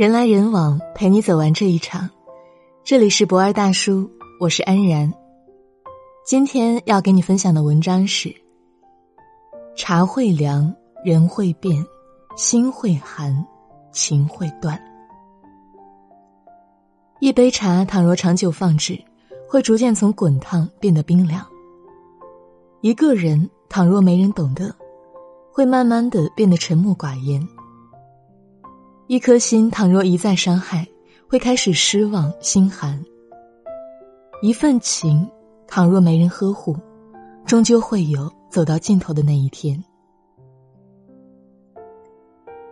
人来人往，陪你走完这一场。这里是博二大叔，我是安然。今天要给你分享的文章是：茶会凉，人会变，心会寒，情会断。一杯茶，倘若长久放置，会逐渐从滚烫变得冰凉。一个人，倘若没人懂得，会慢慢的变得沉默寡言。一颗心，倘若一再伤害，会开始失望心寒；一份情，倘若没人呵护，终究会有走到尽头的那一天。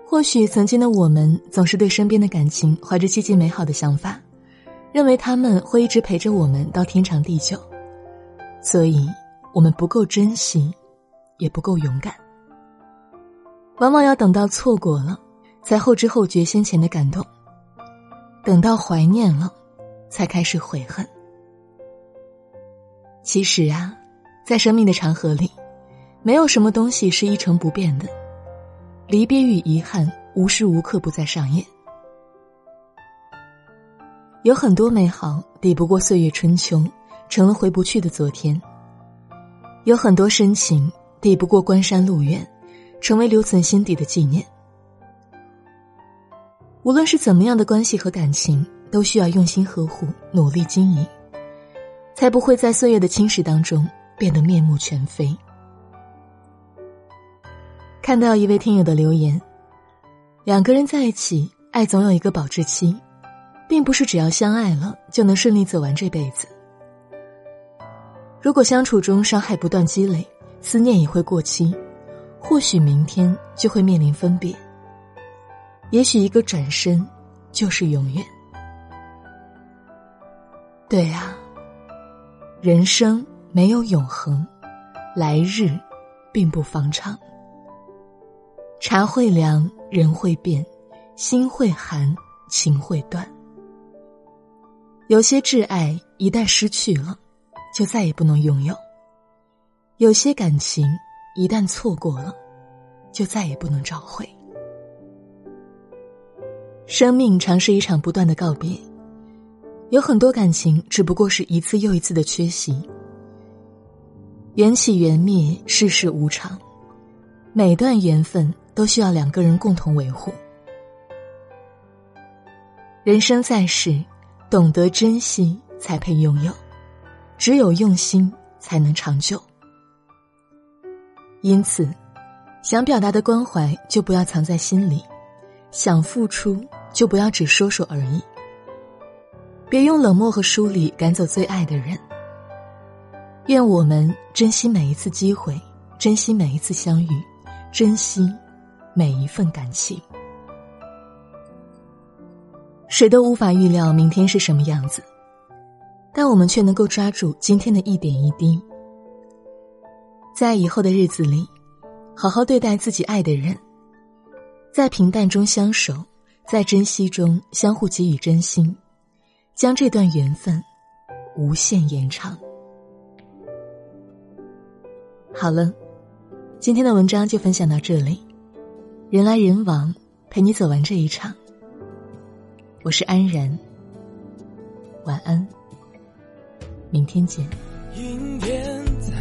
或许曾经的我们，总是对身边的感情怀着积极美好的想法，认为他们会一直陪着我们到天长地久，所以我们不够珍惜，也不够勇敢，往往要等到错过了。才后知后觉先前的感动，等到怀念了，才开始悔恨。其实啊，在生命的长河里，没有什么东西是一成不变的，离别与遗憾无时无刻不在上演。有很多美好抵不过岁月春秋，成了回不去的昨天；有很多深情抵不过关山路远，成为留存心底的纪念。无论是怎么样的关系和感情，都需要用心呵护、努力经营，才不会在岁月的侵蚀当中变得面目全非。看到一位听友的留言：两个人在一起，爱总有一个保质期，并不是只要相爱了就能顺利走完这辈子。如果相处中伤害不断积累，思念也会过期，或许明天就会面临分别。也许一个转身，就是永远。对啊，人生没有永恒，来日并不方长。茶会凉，人会变，心会寒，情会断。有些挚爱一旦失去了，就再也不能拥有；有些感情一旦错过了，就再也不能找回。生命常是一场不断的告别，有很多感情只不过是一次又一次的缺席。缘起缘灭，世事无常，每段缘分都需要两个人共同维护。人生在世，懂得珍惜才配拥有，只有用心才能长久。因此，想表达的关怀就不要藏在心里，想付出。就不要只说说而已。别用冷漠和疏离赶走最爱的人。愿我们珍惜每一次机会，珍惜每一次相遇，珍惜每一份感情。谁都无法预料明天是什么样子，但我们却能够抓住今天的一点一滴，在以后的日子里，好好对待自己爱的人，在平淡中相守。在珍惜中相互给予真心，将这段缘分无限延长。好了，今天的文章就分享到这里。人来人往，陪你走完这一场。我是安然，晚安，明天见。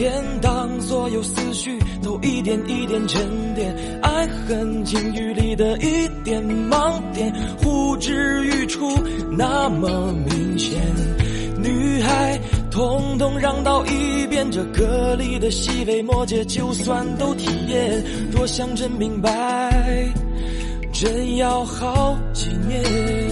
天，当所有思绪都一点一点沉淀，爱恨情欲里的一点盲点，呼之欲出，那么明显。女孩，统统让到一边，这歌里的细微末节，就算都体验。若想真明白，真要好几年。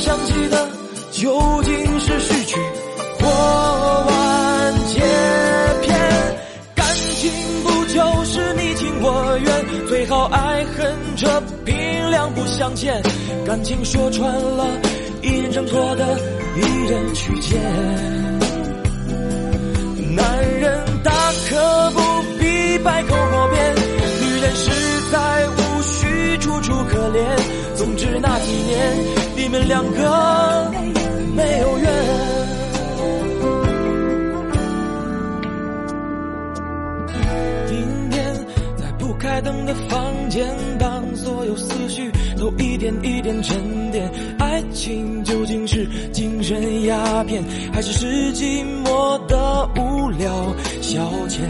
想起的究竟是序曲或完结篇？感情不就是你情我愿？最好爱恨这平两不相欠。感情说穿了，一人挣脱的，一人去捡。男人大可不必百口莫辩，女人是楚楚可怜。总之那几年，你们两个。没有缘。今天在不开灯的房间，当所有思绪都一点一点沉淀，爱情究竟是精神鸦片，还是是寂寞的无聊消遣？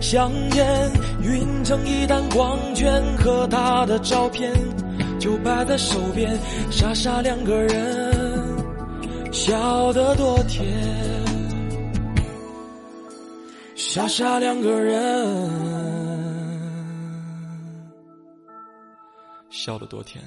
香烟云成一滩光圈，和他的照片就摆在手边，傻傻两个人。笑得多甜，傻傻两个人，笑得多甜。